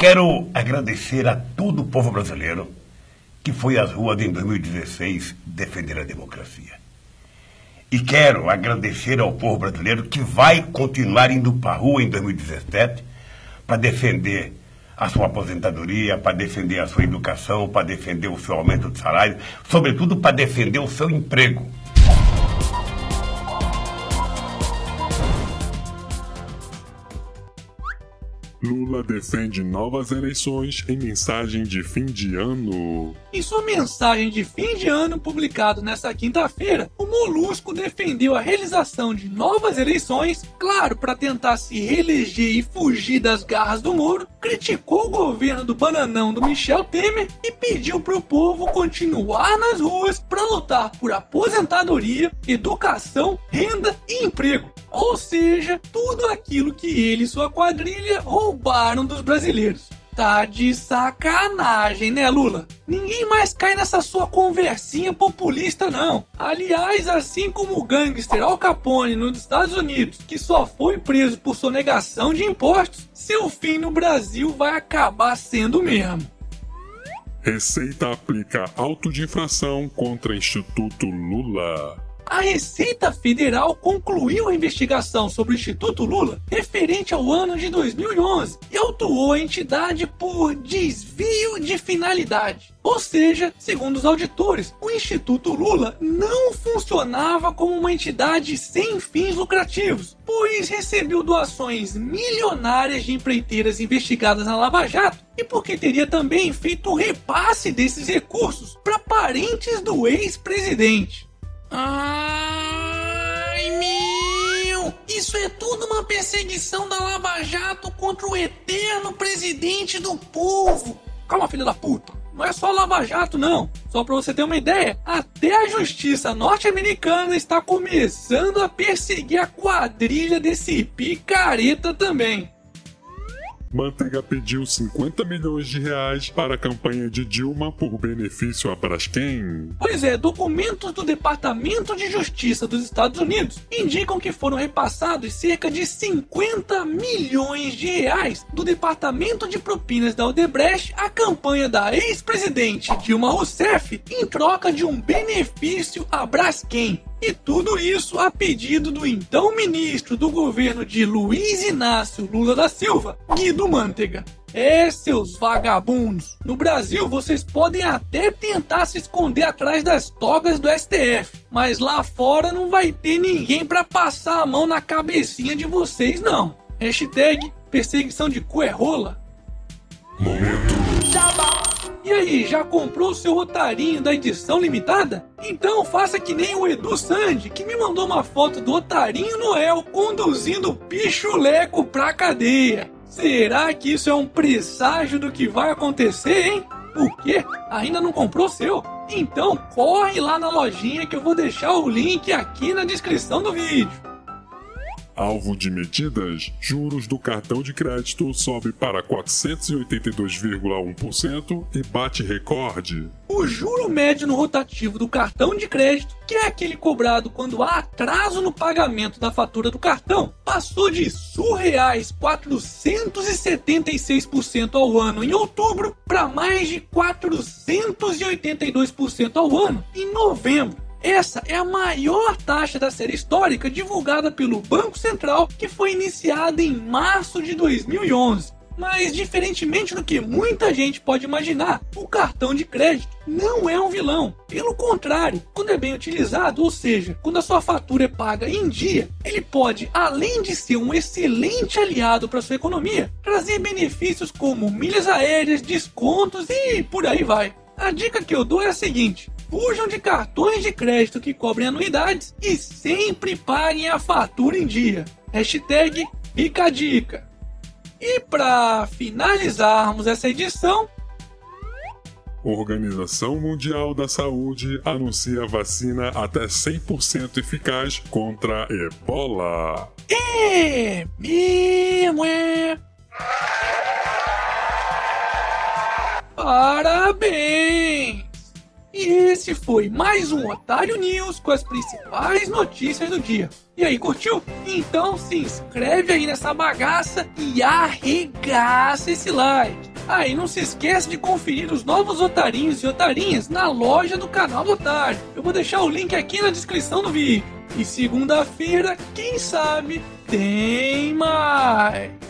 Quero agradecer a todo o povo brasileiro que foi às ruas em 2016 defender a democracia. E quero agradecer ao povo brasileiro que vai continuar indo para a rua em 2017 para defender a sua aposentadoria, para defender a sua educação, para defender o seu aumento de salário, sobretudo para defender o seu emprego. Lula defende novas eleições em mensagem de fim de ano. Em sua mensagem de fim de ano publicado nesta quinta-feira, o Molusco defendeu a realização de novas eleições, claro, para tentar se reeleger e fugir das garras do Moro, criticou o governo do bananão do Michel Temer e pediu para o povo continuar nas ruas para lutar por aposentadoria, educação, renda e emprego. Ou seja, tudo aquilo que ele e sua quadrilha roubaram dos brasileiros. Tá de sacanagem, né, Lula? Ninguém mais cai nessa sua conversinha populista, não. Aliás, assim como o gangster Al Capone nos Estados Unidos, que só foi preso por sonegação de impostos, seu fim no Brasil vai acabar sendo o mesmo. Receita aplica auto de infração contra Instituto Lula a Receita Federal concluiu a investigação sobre o Instituto Lula referente ao ano de 2011 e autuou a entidade por desvio de finalidade. Ou seja, segundo os auditores, o Instituto Lula não funcionava como uma entidade sem fins lucrativos, pois recebeu doações milionárias de empreiteiras investigadas na Lava Jato e porque teria também feito repasse desses recursos para parentes do ex-presidente. Ai, meu! Isso é tudo uma perseguição da Lava Jato contra o eterno presidente do povo! Calma, filha da puta! Não é só Lava Jato, não. Só para você ter uma ideia, até a justiça norte-americana está começando a perseguir a quadrilha desse picareta também. Manteiga pediu 50 milhões de reais para a campanha de Dilma por benefício a Braskem. Pois é, documentos do Departamento de Justiça dos Estados Unidos indicam que foram repassados cerca de 50 milhões de reais do Departamento de Propinas da Odebrecht à campanha da ex-presidente Dilma Rousseff em troca de um benefício a Braskem. E tudo isso a pedido do então ministro do governo de Luiz Inácio Lula da Silva, Guido Mantega. É, seus vagabundos. No Brasil, vocês podem até tentar se esconder atrás das togas do STF, mas lá fora não vai ter ninguém para passar a mão na cabecinha de vocês, não. Hashtag perseguição de cu é rola. Momento. E aí, já comprou o seu otarinho da edição limitada? Então faça que nem o Edu Sandi, que me mandou uma foto do otarinho Noel conduzindo o pichuleco pra cadeia. Será que isso é um presságio do que vai acontecer, hein? O quê? Ainda não comprou seu? Então corre lá na lojinha que eu vou deixar o link aqui na descrição do vídeo. Alvo de medidas, juros do cartão de crédito sobe para 482,1% e bate recorde. O juro médio no rotativo do cartão de crédito, que é aquele cobrado quando há atraso no pagamento da fatura do cartão, passou de surreais 476% ao ano em outubro para mais de 482% ao ano em novembro. Essa é a maior taxa da série histórica divulgada pelo Banco Central, que foi iniciada em março de 2011. Mas, diferentemente do que muita gente pode imaginar, o cartão de crédito não é um vilão. Pelo contrário, quando é bem utilizado, ou seja, quando a sua fatura é paga em dia, ele pode, além de ser um excelente aliado para sua economia, trazer benefícios como milhas aéreas, descontos e por aí vai. A dica que eu dou é a seguinte: fujam de cartões de crédito que cobrem anuidades e sempre paguem a fatura em dia. Hashtag fica dica. E para finalizarmos essa edição, Organização Mundial da Saúde anuncia vacina até 100% eficaz contra ebola. É mesmo, é. Parabéns! E esse foi mais um Otário News com as principais notícias do dia. E aí, curtiu? Então se inscreve aí nessa bagaça e arregaça esse like. Ah, e não se esquece de conferir os novos otarinhos e otarinhas na loja do canal do Otário. Eu vou deixar o link aqui na descrição do vídeo. E segunda-feira, quem sabe, tem mais!